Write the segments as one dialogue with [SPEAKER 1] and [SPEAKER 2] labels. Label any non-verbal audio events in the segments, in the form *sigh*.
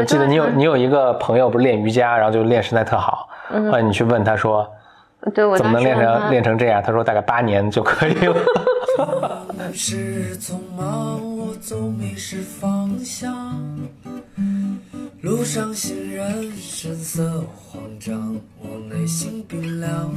[SPEAKER 1] 我记得你有你有一个朋友不是练瑜伽，然后就练身材特好，后来你去问他说，
[SPEAKER 2] 对我
[SPEAKER 1] 怎么能练成练成这样？他说大概八年就可以了。
[SPEAKER 3] 是匆忙，我总迷失方向。路上行人神色慌张，我内心冰凉。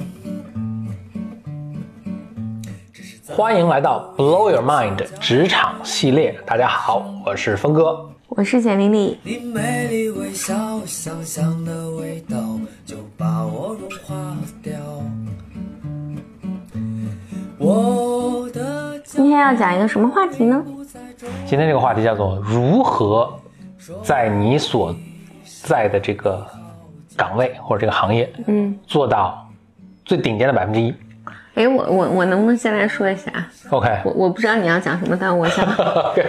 [SPEAKER 1] 欢迎来到 Blow Your Mind 职场系列，大家好，我是峰哥。
[SPEAKER 2] 我是简丽丽，
[SPEAKER 3] 你美丽微笑，香香的味道就把我融化掉。我的
[SPEAKER 2] 今天要讲一个什么话题呢？
[SPEAKER 1] 今天这个话题叫做如何在你所在的这个岗位或者这个行业，
[SPEAKER 2] 嗯，
[SPEAKER 1] 做到最顶尖的百分之一。
[SPEAKER 2] 哎，我我我能不能先来说一下
[SPEAKER 1] ？OK，
[SPEAKER 2] 我我不知道你要讲什么，但我想 *laughs*
[SPEAKER 1] OK，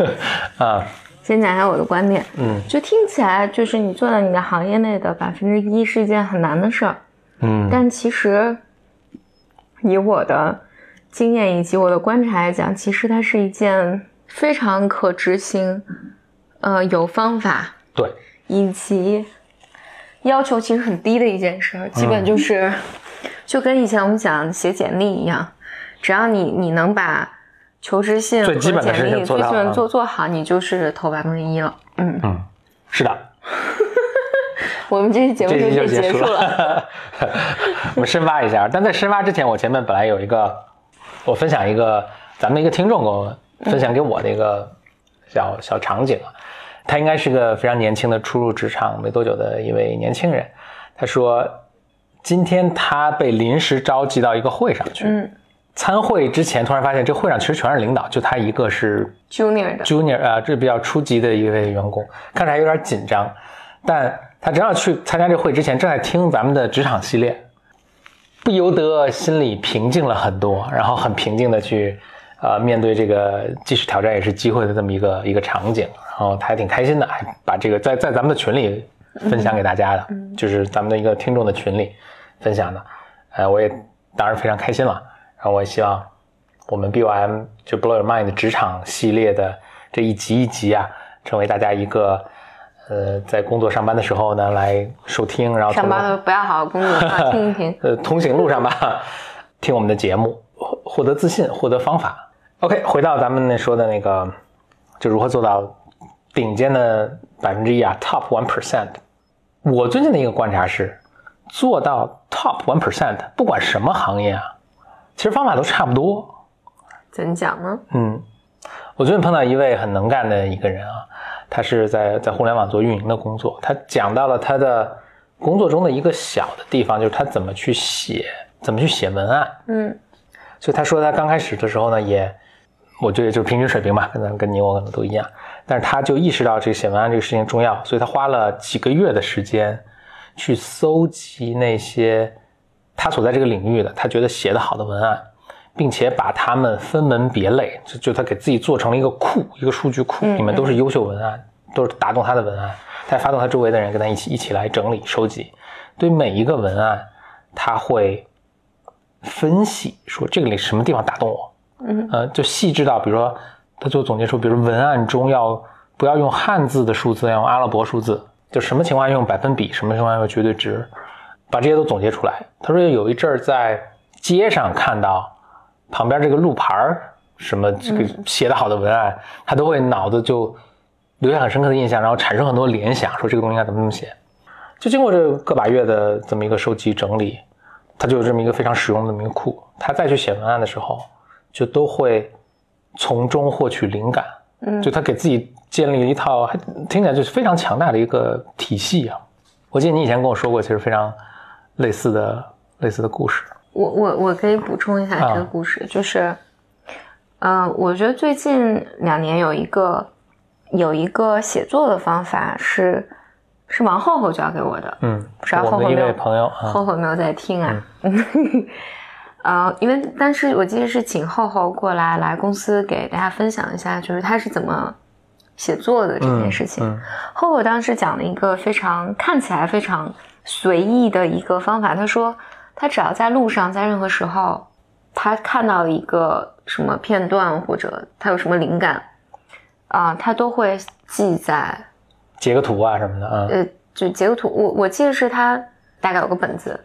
[SPEAKER 1] *laughs* 啊，
[SPEAKER 2] 先讲一下我的观点。
[SPEAKER 1] 嗯。
[SPEAKER 2] 就听起来就是你做到你的行业内的百分之一是一件很难的事儿，
[SPEAKER 1] 嗯。
[SPEAKER 2] 但其实以我的经验以及我的观察来讲，其实它是一件非常可执行，呃，有方法
[SPEAKER 1] 对，
[SPEAKER 2] 以及要求其实很低的一件事儿，基本就是、就跟以前我们讲写简历一样，只要你你能把求职信和
[SPEAKER 1] 最基本的事
[SPEAKER 2] 简历最基本
[SPEAKER 1] 做
[SPEAKER 2] 做做好，你就是投百分之一了。嗯，
[SPEAKER 1] 嗯，是的，*laughs*
[SPEAKER 2] 我们这期节目
[SPEAKER 1] 就
[SPEAKER 2] 就结
[SPEAKER 1] 束
[SPEAKER 2] 束了。*laughs*
[SPEAKER 1] 我们深挖一下，但在深挖之前，我前面本来有一个，我分享一个咱们一个听众给我分享给我的一个小小场景啊，他应该是个非常年轻的初入职场没多久的一位年轻人。他说，今天他被临时召集到一个会上去，
[SPEAKER 2] 嗯
[SPEAKER 1] 参会之前突然发现这会上其实全是领导，就他一个是
[SPEAKER 2] ，junior 的
[SPEAKER 1] ，junior 啊、这比较初级的一位员工，看着还有点紧张，但他正要去参加这会之前，正在听咱们的职场系列，不由得心里平静了很多，然后很平静的去呃面对这个既是挑战也是机会的这么一个一个场景，然后他还挺开心的，还把这个在在咱们的群里分享给大家的，就是咱们的一个听众的群里分享的，呃，我也当然非常开心了，然后我也希望我们 BOM 就 Blow Your Mind 的职场系列的这一集一集啊，成为大家一个呃在工作上班的时候呢来收听，然后
[SPEAKER 2] 上班的不要好好工作，听一听。*laughs*
[SPEAKER 1] 呃通行路上吧，听我们的节目，获获得自信，获得方法。OK，回到咱们那说的那个，就如何做到顶尖的百分之一啊，Top one percent。我最近的一个观察是，做到 Top one percent，不管什么行业啊，其实方法都差不多。
[SPEAKER 2] 怎讲呢？
[SPEAKER 1] 嗯，我最近碰到一位很能干的一个人啊，他是在在互联网做运营的工作，他讲到了他的工作中的一个小的地方，就是他怎么去写，怎么去写文案。
[SPEAKER 2] 嗯
[SPEAKER 1] 所以他说他刚开始的时候呢，也我觉得就是平均水平吧，可能跟你我可能都一样，但是他就意识到这个写文案这个事情重要，所以他花了几个月的时间去搜集那些他所在这个领域的他觉得写的好的文案，并且把它们分门别类，就就他给自己做成了一个库，一个数据库，里面都是优秀文案，都是打动他的文案，他发动他周围的人跟他一起一起来整理收集，对每一个文案他会分析说这个里什么地方打动我，
[SPEAKER 2] 嗯。
[SPEAKER 1] 呃，就细致到比如说他就总结出，比如文案中要不要用汉字的数字，要用阿拉伯数字，就什么情况下用百分比，什么情况下用绝对值，把这些都总结出来。他说有一阵儿在街上看到旁边这个路牌儿什么这个写的好的文案，他都会脑子就留下很深刻的印象，然后产生很多联想，说这个东西应该怎么怎么写。就经过这个把月的这么一个收集整理，他就有这么一个非常实用的这么一个库，他再去写文案的时候，就都会从中获取灵感。
[SPEAKER 2] 嗯
[SPEAKER 1] 就他给自己建立了一套，还听起来就是非常强大的一个体系啊。我记得你以前跟我说过，其实非常类似的类似的故事。
[SPEAKER 2] 我我我可以补充一下这个
[SPEAKER 1] 啊
[SPEAKER 2] 故事，就是，呃，我觉得最近两年有一个有一个写作的方法是是王厚厚教给我的，
[SPEAKER 1] 嗯，
[SPEAKER 2] 不知道
[SPEAKER 1] 我们的一
[SPEAKER 2] 厚厚没有
[SPEAKER 1] 位朋友啊，
[SPEAKER 2] 厚厚没有在听啊？嗯 *laughs* 呃，因为当时我记得是请厚厚过来来公司给大家分享一下，就是他是怎么写作的这件事情。
[SPEAKER 1] 嗯
[SPEAKER 2] 厚厚当时讲了一个非常看起来非常随意的一个方法，他说他只要在路上，在任何时候，他看到了一个什么片段或者他有什么灵感啊、他都会记在
[SPEAKER 1] 截个图啊什么的啊。
[SPEAKER 2] 呃，就截个图，我我记得是他大概有个本子，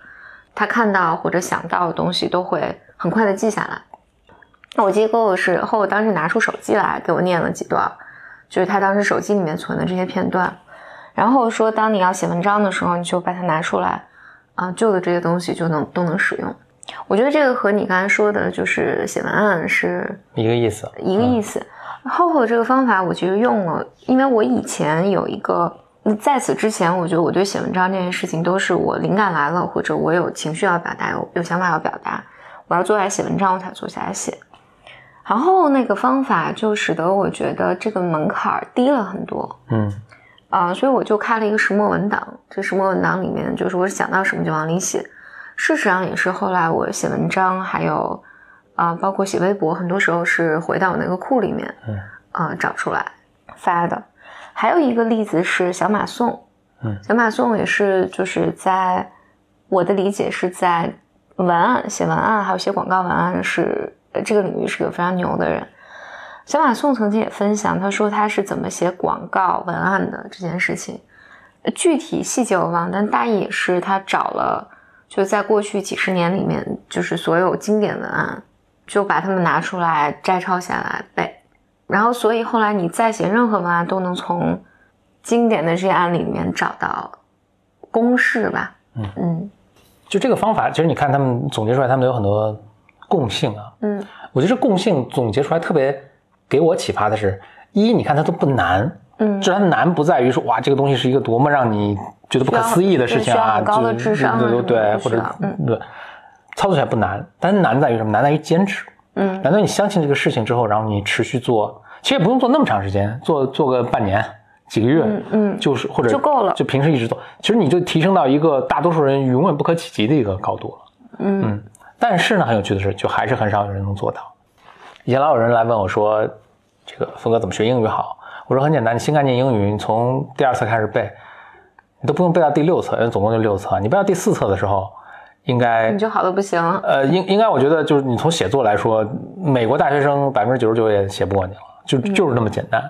[SPEAKER 2] 他看到或者想到的东西都会很快的记下来。那我记得给我是后，当时拿出手机来给我念了几段，就是他当时手机里面存的这些片段，然后说当你要写文章的时候，你就把它拿出来，啊，旧的这些东西就能都能使用。我觉得这个和你刚才说的，就是写文案是
[SPEAKER 1] 一个意思，
[SPEAKER 2] 一个意思。厚厚这个方法我其实用了，因为我以前有一个，在此之前，我觉得我对写文章这件事情都是我灵感来了，或者我有情绪要表达，有有想法要表达，我要坐下来写文章，我才坐下来写。然后那个方法就使得我觉得这个门槛低了很多，
[SPEAKER 1] 嗯
[SPEAKER 2] 啊、所以我就开了一个石墨文档。这石墨文档里面，就是我想到什么就往里写。事实上也是后来我写文章，还有啊、包括写微博，很多时候是回到我那个库里面，
[SPEAKER 1] 嗯
[SPEAKER 2] 啊、找出来发的。还有一个例子是小马宋，
[SPEAKER 1] 嗯
[SPEAKER 2] 小马宋也是就是在我的理解是在文案写文案还有写广告文案是呃这个领域是个非常牛的人。小马宋曾经也分享，他说他是怎么写广告文案的这件事情，呃具体细节我忘了，但大意也是他找了，就在过去几十年里面，就是所有经典文案，就把它们拿出来摘抄下来背，然后所以后来你再写任何文案都能从经典的这些案例里面找到公式吧，
[SPEAKER 1] 嗯。
[SPEAKER 2] 嗯。
[SPEAKER 1] 就这个方法，其实你看他们总结出来，他们有很多共性啊。
[SPEAKER 2] 嗯。
[SPEAKER 1] 我觉得这共性总结出来特别给我启发的是，一，你看它都不难，
[SPEAKER 2] 嗯，
[SPEAKER 1] 就它难不在于说哇这个东西是一个多么让你觉得不可思议的事情啊，
[SPEAKER 2] 需要高的
[SPEAKER 1] 就
[SPEAKER 2] 智商啊
[SPEAKER 1] 对对对，或者
[SPEAKER 2] 嗯
[SPEAKER 1] 对，操作起来不难，但是难在于什么？难在于坚持。
[SPEAKER 2] 嗯
[SPEAKER 1] 难道你相信这个事情之后，然后你持续做，其实也不用做那么长时间，做做个半年、几个月，
[SPEAKER 2] 嗯嗯
[SPEAKER 1] 就是或者
[SPEAKER 2] 就够了
[SPEAKER 1] 就平时一直做，其实你就提升到一个大多数人永远不可企及的一个高度了。
[SPEAKER 2] 嗯
[SPEAKER 1] 嗯，但是呢，很有趣的是，就还是很少有人能做到。以前老有人来问我说，这个峰哥怎么学英语好？我说很简单，你新概念英语，你从第二册开始背，你都不用背到第六册，因为总共就六册，你背到第四册的时候，应该
[SPEAKER 2] 你就好的不行，
[SPEAKER 1] 呃，应应该我觉得就是你从写作来说，美国大学生百分之九十九也写不过你了，就就是那么简单。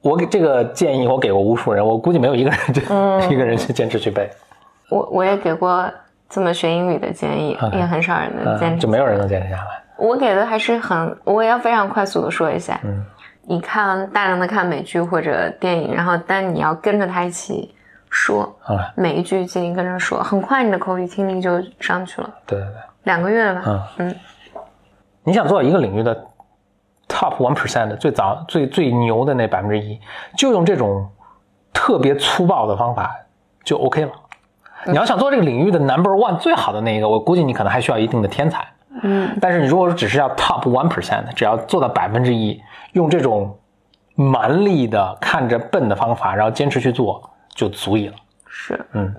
[SPEAKER 1] 我给这个建议，我给过无数人，我估计没有一个人就、一个人去坚持去背，
[SPEAKER 2] 我我也给过这么学英语的建议也很少人能坚
[SPEAKER 1] 嗯，
[SPEAKER 2] 持，
[SPEAKER 1] 就没有人能坚持下来。
[SPEAKER 2] 我给的还是很，我也要非常快速的说一下，
[SPEAKER 1] 嗯，
[SPEAKER 2] 你看大量的看美剧或者电影，然后但你要跟着他一起说，
[SPEAKER 1] 好了，
[SPEAKER 2] 每一句建议跟着说，很快你的口语听力就上去了，
[SPEAKER 1] 对对对，
[SPEAKER 2] 两个月了吧，
[SPEAKER 1] 嗯
[SPEAKER 2] 嗯
[SPEAKER 1] 你想做一个领域的 top one percent 最早最最牛的那百分之一，就用这种特别粗暴的方法就 OK 了。你要想做这个领域的 number one 最好的那一个，我估计你可能还需要一定的天才。
[SPEAKER 2] 嗯
[SPEAKER 1] 但是你如果说只是要 top one percent，只要做到百分之一，用这种蛮力的看着笨的方法，然后坚持去做，就足以了。
[SPEAKER 2] 是，
[SPEAKER 1] 嗯，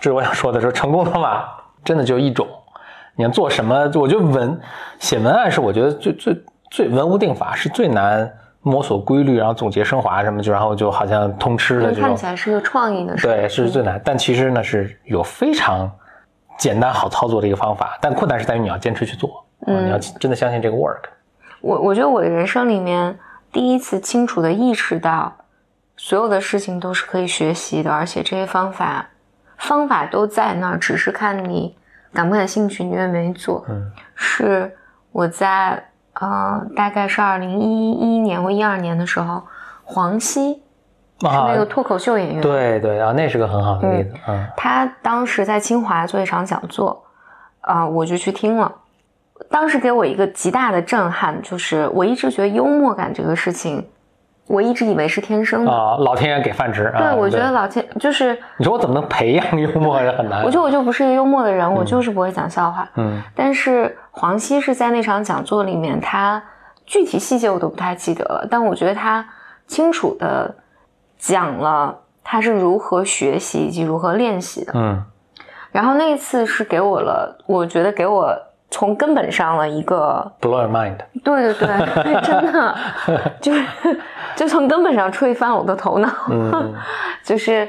[SPEAKER 1] 这是我想说的，说成功的方法 *laughs* 真的就一种。你要做什么？我觉得文写文案是我觉得最最最文无定法，是最难摸索规律，然后总结升华什么，就然后就好像通吃的这种
[SPEAKER 2] 看起。来是个创意的事，
[SPEAKER 1] 对，是最难，但其实呢是有非常简单好操作的一个方法，但困难是在于你要坚持去做，嗯，你要真的相信这个 work。
[SPEAKER 2] 我我觉得我的人生里面第一次清楚的意识到，所有的事情都是可以学习的，而且这些方法方法都在那儿，只是看你感不感兴趣，你愿不愿意做。
[SPEAKER 1] 嗯，
[SPEAKER 2] 是我在呃大概是二零一一年或一二年的时候，黄西是那个脱口秀演员，
[SPEAKER 1] 啊对对啊，那是个很好的例子，嗯
[SPEAKER 2] 他当时在清华做一场讲座，啊、我就去听了。当时给我一个极大的震撼，就是我一直觉得幽默感这个事情，我一直以为是天生的。
[SPEAKER 1] 啊，老天爷给饭吃啊！
[SPEAKER 2] 对，我觉得老天就是，
[SPEAKER 1] 你说我怎么能培养幽默是很难。
[SPEAKER 2] 我觉得我就不是一个幽默的人，我就是不会讲笑话。
[SPEAKER 1] 嗯
[SPEAKER 2] 但是黄西是在那场讲座里面，他具体细节我都不太记得了，但我觉得他清楚的讲了他是如何学习以及如何练习的。
[SPEAKER 1] 嗯
[SPEAKER 2] 然后那一次是给我了，我觉得给我从根本上了一个
[SPEAKER 1] ，，blow your mind。
[SPEAKER 2] 对对对，真的 *laughs* 就是就从根本上吹翻我的头脑，
[SPEAKER 1] 嗯 *laughs*
[SPEAKER 2] 就是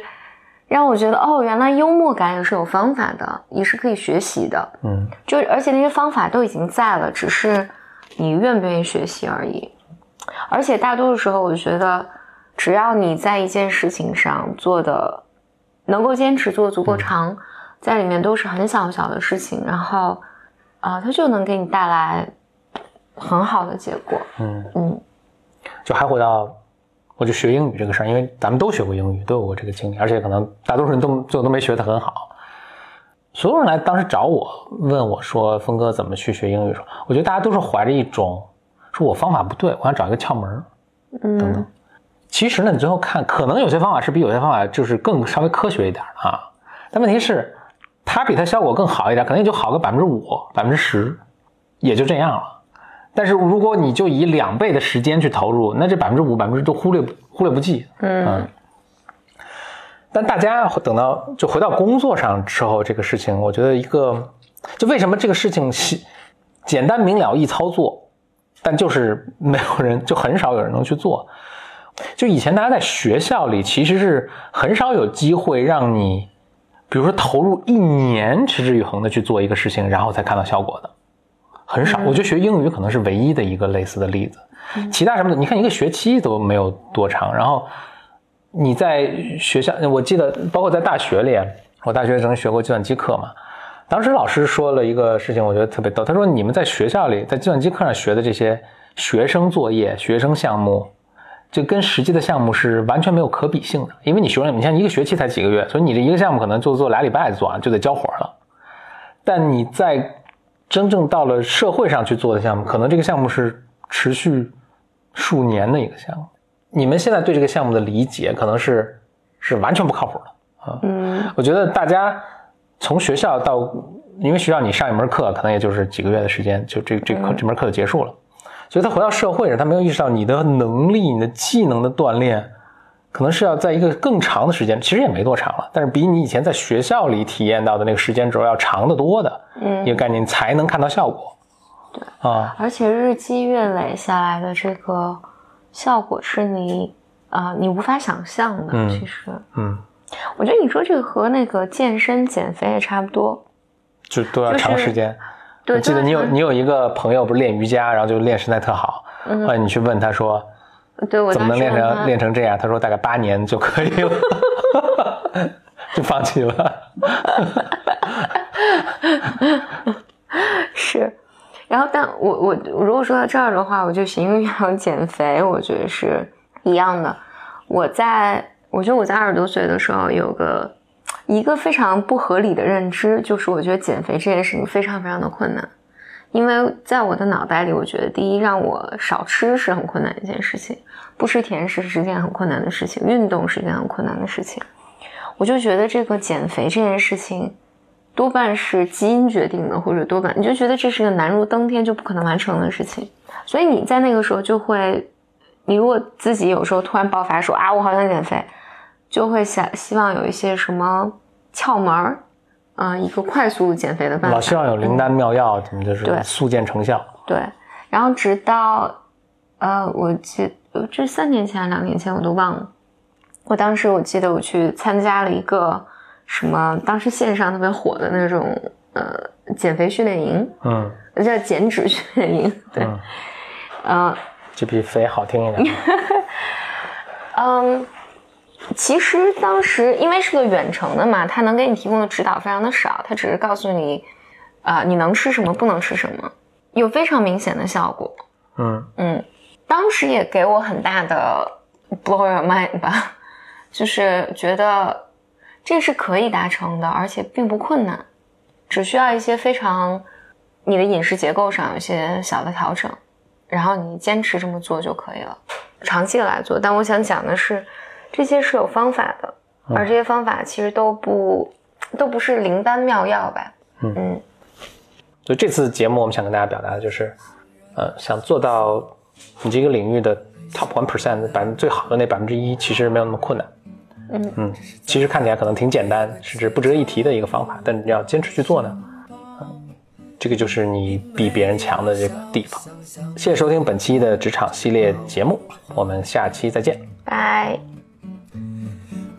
[SPEAKER 2] 让我觉得哦，原来幽默感也是有方法的，也是可以学习的。
[SPEAKER 1] 嗯
[SPEAKER 2] 就而且那些方法都已经在了，只是你愿不愿意学习而已。而且大多数时候，我觉得只要你在一件事情上做的能够坚持做足够长，在里面都是很小很小的事情，然后啊、它就能给你带来很好的结果。
[SPEAKER 1] 嗯，
[SPEAKER 2] 嗯
[SPEAKER 1] 就还回到我就学英语这个事儿，因为咱们都学过英语，都有过这个经历，而且可能大多数人都最后都没学得很好。所有人来当时找我问我说：“峰哥怎么去学英语？”说，我觉得大家都是怀着一种说我方法不对，我想找一个窍门儿等等
[SPEAKER 2] 嗯。
[SPEAKER 1] 其实呢，你最后看，可能有些方法是比有些方法就是更稍微科学一点啊，但问题是，它比它效果更好一点，可能也就好个百分之五、百分之十，也就这样了。但是如果你就以两倍的时间去投入，那这百分之五、百分之都忽略忽略不计。
[SPEAKER 2] 嗯
[SPEAKER 1] 但大家等到就回到工作上之后，这个事情，我觉得一个就为什么这个事情细简单明了易操作，但就是没有人，就很少有人能去做。就以前大家在学校里其实是很少有机会让你，比如说投入一年持之以恒的去做一个事情，然后才看到效果的，很少。我觉得学英语可能是唯一的一个类似的例子，其他什么的，你看一个学期都没有多长，然后你在学校，我记得包括在大学里，我大学曾学过计算机课嘛。当时老师说了一个事情，我觉得特别逗。他说：“你们在学校里，在计算机课上学的这些学生作业、学生项目，就跟实际的项目是完全没有可比性的。因为你学生，你像一个学期才几个月，所以你这一个项目可能就做俩礼拜做完，就得交活了。但你在真正到了社会上去做的项目，可能这个项目是持续数年的一个项目。你们现在对这个项目的理解，可能是是完全不靠谱的。
[SPEAKER 2] 嗯
[SPEAKER 1] 我觉得大家从学校到，因为学校你上一门课可能也就是几个月的时间，就这这课这门课就结束了，所以他回到社会上，他没有意识到你的能力、你的技能的锻炼，可能是要在一个更长的时间，其实也没多长了，但是比你以前在学校里体验到的那个时间轴要长得多的
[SPEAKER 2] 嗯
[SPEAKER 1] 一个概念，才能看到效果。对啊，
[SPEAKER 2] 而且日积月累下来的这个效果是你啊、你无法想象的。
[SPEAKER 1] 嗯
[SPEAKER 2] 其实，
[SPEAKER 1] 嗯，
[SPEAKER 2] 我觉得你说这个和那个健身减肥也差不多。
[SPEAKER 1] 就都要长时间。
[SPEAKER 2] 对，
[SPEAKER 1] 我记得你有你有一个朋友不是练瑜伽，然后就练身材特好，
[SPEAKER 2] 嗯
[SPEAKER 1] 后来你去问他说。
[SPEAKER 2] 对我
[SPEAKER 1] 怎么能练成练成这样？他说大概八年就可以了，*laughs* 就放弃了。*laughs*
[SPEAKER 2] 是，然后但我我如果说到这儿的话，我就行为上减肥，我觉得是一样的。我在我觉得我在二十多岁的时候有个一个非常不合理的认知，就是我觉得减肥这件事情非常非常的困难，因为在我的脑袋里，我觉得第一让我少吃是很困难一件事情，不吃甜食是件很困难的事情，运动是件很困难的事情。我就觉得这个减肥这件事情。多半是基因决定的，或者多半你就觉得这是个难如登天就不可能完成的事情，所以你在那个时候就会，你如果自己有时候突然爆发说啊我好想减肥，就会想希望有一些什么窍门儿，啊、一个快速减肥的办法。
[SPEAKER 1] 老希望有灵丹妙药，怎么就是速见成效？
[SPEAKER 2] 对，然后直到，呃，我记呃这三年前、两年前我都忘了。我当时我记得我去参加了一个什么，当时线上特别火的那种呃减肥训练营，
[SPEAKER 1] 嗯
[SPEAKER 2] 叫减脂训练营。对，
[SPEAKER 1] 嗯，
[SPEAKER 2] 呃
[SPEAKER 1] 这比肥好听一点。*laughs*
[SPEAKER 2] 嗯，其实当时因为是个远程的嘛，他能给你提供的指导非常的少，他只是告诉你，啊、你能吃什么，不能吃什么，有非常明显的效果。
[SPEAKER 1] 嗯
[SPEAKER 2] 嗯，当时也给我很大的 blow your mind 吧，*laughs* 就是觉得这是可以达成的，而且并不困难，只需要一些非常你的饮食结构上有一些小的调整，然后你坚持这么做就可以了，长期的来做。但我想讲的是，这些是有方法的，而这些方法其实都不都不是灵丹妙药吧。
[SPEAKER 1] 嗯
[SPEAKER 2] 嗯
[SPEAKER 1] 所以这次节目我们想跟大家表达的就是，呃，想做到你这个领域的 top one percent 百分最好的那百分之一，其实没有那么困难。
[SPEAKER 2] 嗯
[SPEAKER 1] 嗯，其实看起来可能挺简单，甚至不值得一提的一个方法，但你要坚持去做呢，嗯这个就是你比别人强的这个地方。谢谢收听本期的职场系列节目，我们下期再见。
[SPEAKER 2] 拜。